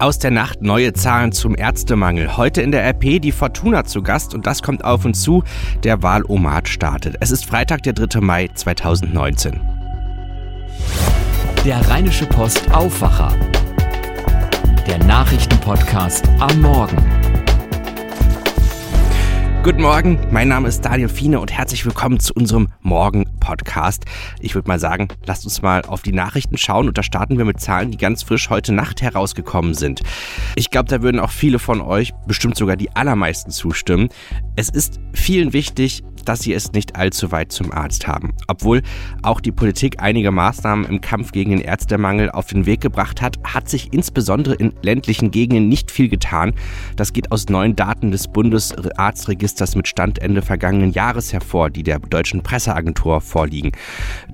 Aus der Nacht neue Zahlen zum Ärztemangel. Heute in der RP die Fortuna zu Gast und das kommt auf uns zu. Der Wahlomat startet. Es ist Freitag, der 3. Mai 2019. Der Rheinische Post Aufwacher. Der Nachrichtenpodcast am Morgen. Guten Morgen, mein Name ist Daniel Fiene und herzlich willkommen zu unserem Morgen-Podcast. Ich würde mal sagen, lasst uns mal auf die Nachrichten schauen und da starten wir mit Zahlen, die ganz frisch heute Nacht herausgekommen sind. Ich glaube, da würden auch viele von euch, bestimmt sogar die allermeisten zustimmen. Es ist vielen wichtig, dass sie es nicht allzu weit zum Arzt haben. Obwohl auch die Politik einige Maßnahmen im Kampf gegen den Ärztemangel auf den Weg gebracht hat, hat sich insbesondere in ländlichen Gegenden nicht viel getan. Das geht aus neuen Daten des Bundesarztregisters mit Stand Ende vergangenen Jahres hervor, die der deutschen Presseagentur vorliegen.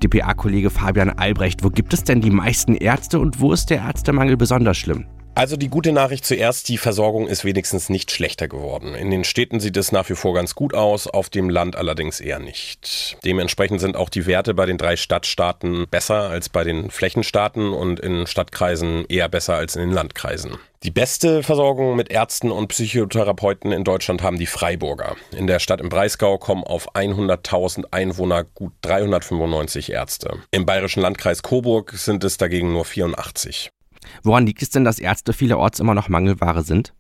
DPA-Kollege Fabian Albrecht, wo gibt es denn die meisten Ärzte und wo ist der Ärztemangel besonders schlimm? Also die gute Nachricht zuerst, die Versorgung ist wenigstens nicht schlechter geworden. In den Städten sieht es nach wie vor ganz gut aus, auf dem Land allerdings eher nicht. Dementsprechend sind auch die Werte bei den drei Stadtstaaten besser als bei den Flächenstaaten und in Stadtkreisen eher besser als in den Landkreisen. Die beste Versorgung mit Ärzten und Psychotherapeuten in Deutschland haben die Freiburger. In der Stadt im Breisgau kommen auf 100.000 Einwohner gut 395 Ärzte. Im bayerischen Landkreis Coburg sind es dagegen nur 84. Woran liegt es denn, dass Ärzte vielerorts immer noch Mangelware sind?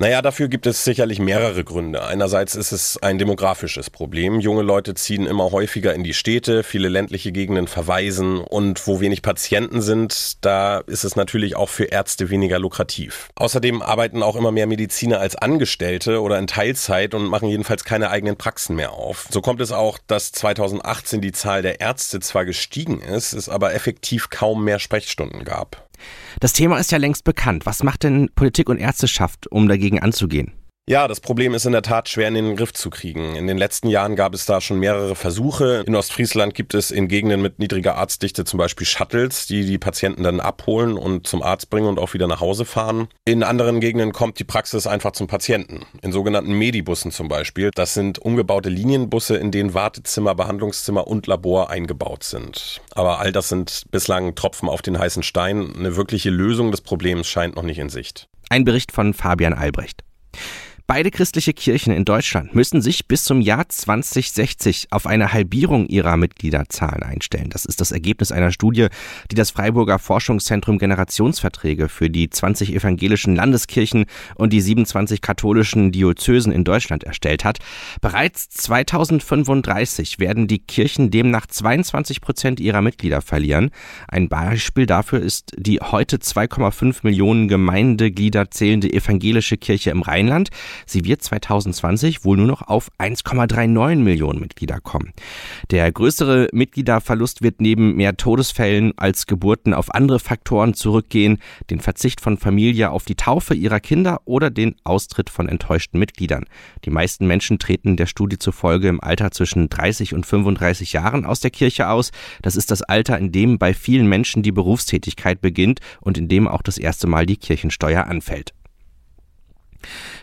Naja, dafür gibt es sicherlich mehrere Gründe. Einerseits ist es ein demografisches Problem. Junge Leute ziehen immer häufiger in die Städte, viele ländliche Gegenden verweisen und wo wenig Patienten sind, da ist es natürlich auch für Ärzte weniger lukrativ. Außerdem arbeiten auch immer mehr Mediziner als Angestellte oder in Teilzeit und machen jedenfalls keine eigenen Praxen mehr auf. So kommt es auch, dass 2018 die Zahl der Ärzte zwar gestiegen ist, es aber effektiv kaum mehr Sprechstunden gab. Das Thema ist ja längst bekannt. Was macht denn Politik und Ärzteschaft, um dagegen anzugehen? Ja, das Problem ist in der Tat schwer in den Griff zu kriegen. In den letzten Jahren gab es da schon mehrere Versuche. In Ostfriesland gibt es in Gegenden mit niedriger Arztdichte zum Beispiel Shuttles, die die Patienten dann abholen und zum Arzt bringen und auch wieder nach Hause fahren. In anderen Gegenden kommt die Praxis einfach zum Patienten. In sogenannten Medibussen zum Beispiel. Das sind umgebaute Linienbusse, in denen Wartezimmer, Behandlungszimmer und Labor eingebaut sind. Aber all das sind bislang Tropfen auf den heißen Stein. Eine wirkliche Lösung des Problems scheint noch nicht in Sicht. Ein Bericht von Fabian Albrecht. Beide christliche Kirchen in Deutschland müssen sich bis zum Jahr 2060 auf eine Halbierung ihrer Mitgliederzahlen einstellen. Das ist das Ergebnis einer Studie, die das Freiburger Forschungszentrum Generationsverträge für die 20 evangelischen Landeskirchen und die 27 katholischen Diözesen in Deutschland erstellt hat. Bereits 2035 werden die Kirchen demnach 22 Prozent ihrer Mitglieder verlieren. Ein Beispiel dafür ist die heute 2,5 Millionen Gemeindeglieder zählende evangelische Kirche im Rheinland. Sie wird 2020 wohl nur noch auf 1,39 Millionen Mitglieder kommen. Der größere Mitgliederverlust wird neben mehr Todesfällen als Geburten auf andere Faktoren zurückgehen, den Verzicht von Familie auf die Taufe ihrer Kinder oder den Austritt von enttäuschten Mitgliedern. Die meisten Menschen treten der Studie zufolge im Alter zwischen 30 und 35 Jahren aus der Kirche aus. Das ist das Alter, in dem bei vielen Menschen die Berufstätigkeit beginnt und in dem auch das erste Mal die Kirchensteuer anfällt.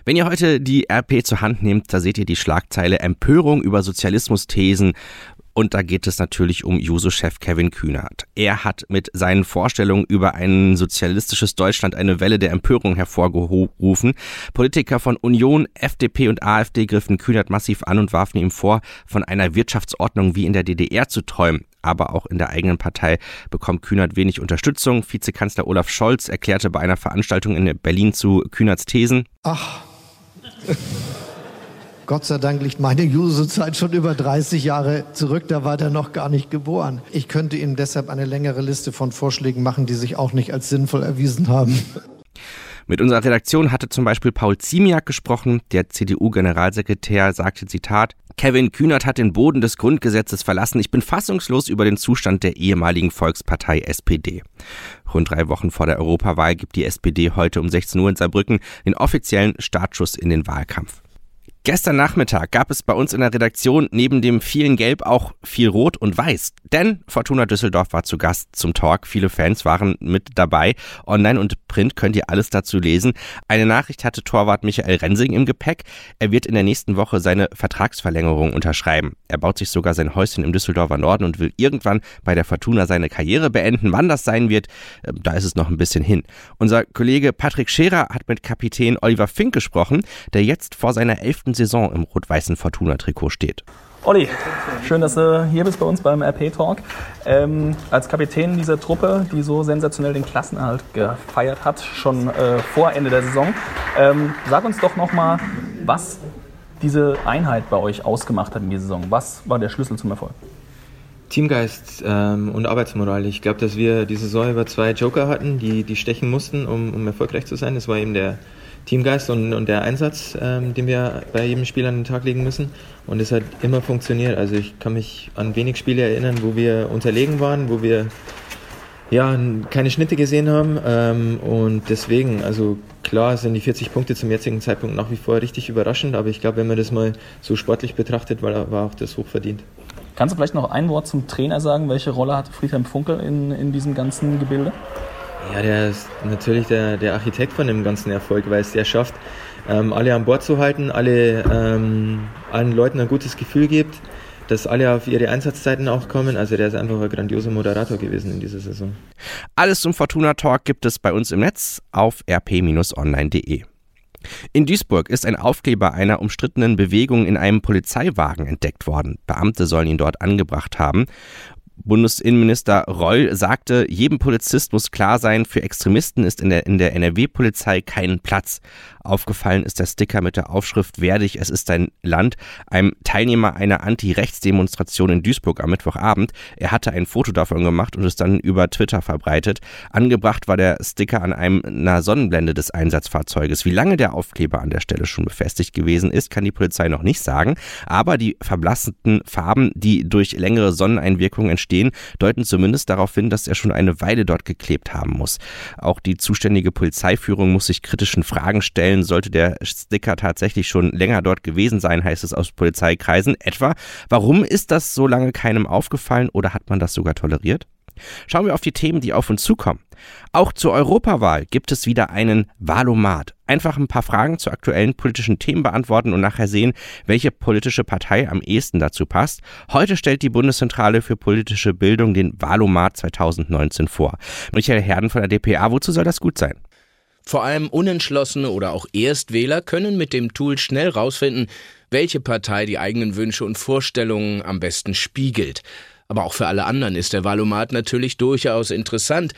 Wenn ihr heute die RP zur Hand nehmt, da seht ihr die Schlagzeile Empörung über Sozialismus-Thesen und da geht es natürlich um Juso-Chef Kevin Kühnert. Er hat mit seinen Vorstellungen über ein sozialistisches Deutschland eine Welle der Empörung hervorgerufen. Politiker von Union, FDP und AfD griffen Kühnert massiv an und warfen ihm vor, von einer Wirtschaftsordnung wie in der DDR zu träumen. Aber auch in der eigenen Partei bekommt Kühnert wenig Unterstützung. Vizekanzler Olaf Scholz erklärte bei einer Veranstaltung in Berlin zu Kühnerts Thesen. Ach. Gott sei Dank liegt meine Juso-Zeit schon über 30 Jahre zurück, da war der noch gar nicht geboren. Ich könnte Ihnen deshalb eine längere Liste von Vorschlägen machen, die sich auch nicht als sinnvoll erwiesen haben. Mit unserer Redaktion hatte zum Beispiel Paul Ziemiak gesprochen. Der CDU-Generalsekretär sagte, Zitat, Kevin Kühnert hat den Boden des Grundgesetzes verlassen. Ich bin fassungslos über den Zustand der ehemaligen Volkspartei SPD. Rund drei Wochen vor der Europawahl gibt die SPD heute um 16 Uhr in Saarbrücken den offiziellen Startschuss in den Wahlkampf. Gestern Nachmittag gab es bei uns in der Redaktion neben dem vielen Gelb auch viel Rot und Weiß. Denn Fortuna Düsseldorf war zu Gast zum Talk. Viele Fans waren mit dabei. Online und Print könnt ihr alles dazu lesen. Eine Nachricht hatte Torwart Michael Rensing im Gepäck. Er wird in der nächsten Woche seine Vertragsverlängerung unterschreiben. Er baut sich sogar sein Häuschen im Düsseldorfer Norden und will irgendwann bei der Fortuna seine Karriere beenden. Wann das sein wird, äh, da ist es noch ein bisschen hin. Unser Kollege Patrick Scherer hat mit Kapitän Oliver Fink gesprochen, der jetzt vor seiner elften Saison im rot-weißen Fortuna-Trikot steht. Olli, schön, dass du hier bist bei uns beim RP Talk. Ähm, als Kapitän dieser Truppe, die so sensationell den Klassenerhalt gefeiert hat, schon äh, vor Ende der Saison, ähm, sag uns doch nochmal, was diese Einheit bei euch ausgemacht hat in dieser Saison. Was war der Schlüssel zum Erfolg? Teamgeist ähm, und Arbeitsmoral. Ich glaube, dass wir die Saison über zwei Joker hatten, die, die stechen mussten, um, um erfolgreich zu sein. Das war eben der Teamgeist und, und der Einsatz, ähm, den wir bei jedem Spiel an den Tag legen müssen. Und es hat immer funktioniert. Also ich kann mich an wenig Spiele erinnern, wo wir unterlegen waren, wo wir ja, keine Schnitte gesehen haben. Ähm, und deswegen, also klar sind die 40 Punkte zum jetzigen Zeitpunkt nach wie vor richtig überraschend, aber ich glaube, wenn man das mal so sportlich betrachtet, war, war auch das hochverdient. Kannst du vielleicht noch ein Wort zum Trainer sagen? Welche Rolle hatte Friedhelm Funkel in, in diesem ganzen Gebilde? Ja, der ist natürlich der, der Architekt von dem ganzen Erfolg, weil es der schafft, ähm, alle an Bord zu halten, alle, ähm, allen Leuten ein gutes Gefühl gibt, dass alle auf ihre Einsatzzeiten auch kommen. Also der ist einfach ein grandioser Moderator gewesen in dieser Saison. Alles zum Fortuna Talk gibt es bei uns im Netz auf rp-online.de. In Duisburg ist ein Aufkleber einer umstrittenen Bewegung in einem Polizeiwagen entdeckt worden. Beamte sollen ihn dort angebracht haben. Bundesinnenminister Reul sagte, jedem Polizist muss klar sein, für Extremisten ist in der, in der NRW-Polizei kein Platz. Aufgefallen ist der Sticker mit der Aufschrift Werdig, es ist dein Land, einem Teilnehmer einer Anti-Rechts-Demonstration in Duisburg am Mittwochabend. Er hatte ein Foto davon gemacht und es dann über Twitter verbreitet. Angebracht war der Sticker an einem, einer Sonnenblende des Einsatzfahrzeuges. Wie lange der Aufkleber an der Stelle schon befestigt gewesen ist, kann die Polizei noch nicht sagen. Aber die verblassenden Farben, die durch längere Sonneneinwirkungen entstehen, deuten zumindest darauf hin, dass er schon eine Weile dort geklebt haben muss. Auch die zuständige Polizeiführung muss sich kritischen Fragen stellen sollte der Sticker tatsächlich schon länger dort gewesen sein, heißt es aus Polizeikreisen. Etwa, warum ist das so lange keinem aufgefallen oder hat man das sogar toleriert? Schauen wir auf die Themen, die auf uns zukommen. Auch zur Europawahl gibt es wieder einen Wahlomat. Einfach ein paar Fragen zu aktuellen politischen Themen beantworten und nachher sehen, welche politische Partei am ehesten dazu passt. Heute stellt die Bundeszentrale für politische Bildung den Wahlomat 2019 vor. Michael Herden von der DPA, wozu soll das gut sein? Vor allem Unentschlossene oder auch Erstwähler können mit dem Tool schnell rausfinden, welche Partei die eigenen Wünsche und Vorstellungen am besten spiegelt. Aber auch für alle anderen ist der Valomat natürlich durchaus interessant.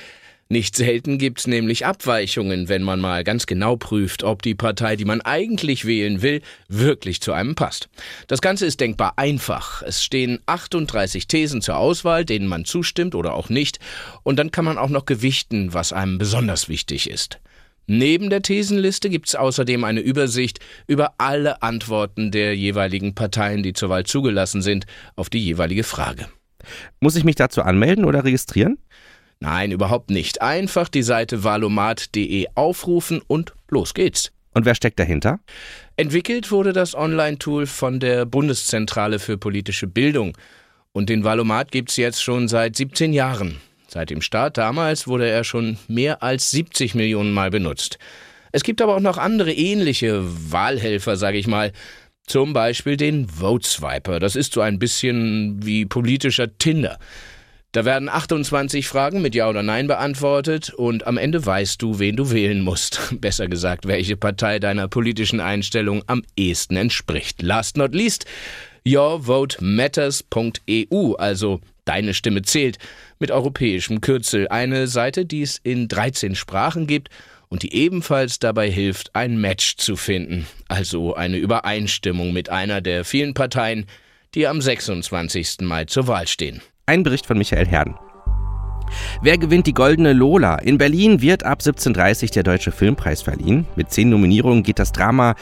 Nicht selten gibt's nämlich Abweichungen, wenn man mal ganz genau prüft, ob die Partei, die man eigentlich wählen will, wirklich zu einem passt. Das Ganze ist denkbar einfach. Es stehen 38 Thesen zur Auswahl, denen man zustimmt oder auch nicht, und dann kann man auch noch gewichten, was einem besonders wichtig ist. Neben der Thesenliste gibt es außerdem eine Übersicht über alle Antworten der jeweiligen Parteien, die zur Wahl zugelassen sind, auf die jeweilige Frage. Muss ich mich dazu anmelden oder registrieren? Nein, überhaupt nicht. Einfach die Seite valomat.de aufrufen und los geht's. Und wer steckt dahinter? Entwickelt wurde das Online-Tool von der Bundeszentrale für politische Bildung. Und den Valomat gibt's jetzt schon seit 17 Jahren. Seit dem Start damals wurde er schon mehr als 70 Millionen Mal benutzt. Es gibt aber auch noch andere ähnliche Wahlhelfer, sage ich mal. Zum Beispiel den Vote Swiper. Das ist so ein bisschen wie politischer Tinder. Da werden 28 Fragen mit Ja oder Nein beantwortet und am Ende weißt du, wen du wählen musst. Besser gesagt, welche Partei deiner politischen Einstellung am ehesten entspricht. Last not least, yourvotematters.eu, also deine Stimme zählt mit europäischem Kürzel. Eine Seite, die es in 13 Sprachen gibt und die ebenfalls dabei hilft, ein Match zu finden, also eine Übereinstimmung mit einer der vielen Parteien, die am 26. Mai zur Wahl stehen. Ein Bericht von Michael Herden. Wer gewinnt die Goldene Lola? In Berlin wird ab 17.30 der Deutsche Filmpreis verliehen. Mit zehn Nominierungen geht das Drama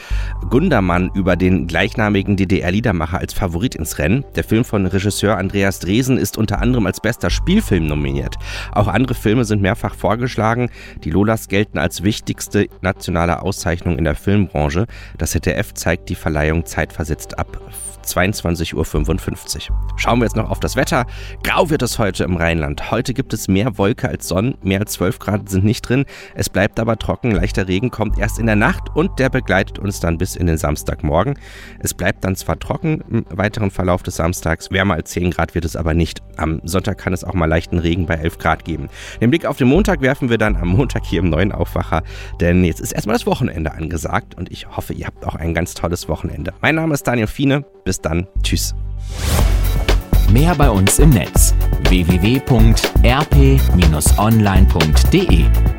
Gundermann über den gleichnamigen DDR-Liedermacher als Favorit ins Rennen. Der Film von Regisseur Andreas Dresen ist unter anderem als bester Spielfilm nominiert. Auch andere Filme sind mehrfach vorgeschlagen. Die Lolas gelten als wichtigste nationale Auszeichnung in der Filmbranche. Das ZDF zeigt die Verleihung zeitversetzt ab 22.55 Uhr. Schauen wir jetzt noch auf das Wetter. Grau wird es heute im Rheinland. Heute gibt es mehr Wolke als Sonne. Mehr als 12 Grad sind nicht drin. Es bleibt aber trocken. Leichter Regen kommt erst in der Nacht und der begleitet uns dann bis in den Samstagmorgen. Es bleibt dann zwar trocken im weiteren Verlauf des Samstags. Wärmer als 10 Grad wird es aber nicht. Am Sonntag kann es auch mal leichten Regen bei 11 Grad geben. Den Blick auf den Montag werfen wir dann am Montag hier im neuen Aufwacher. Denn jetzt ist erstmal das Wochenende angesagt und ich hoffe, ihr habt auch ein ganz tolles Wochenende. Mein Name ist Daniel Fiene. Bis dann. Tschüss. Mehr bei uns im Netz www.rp-online.de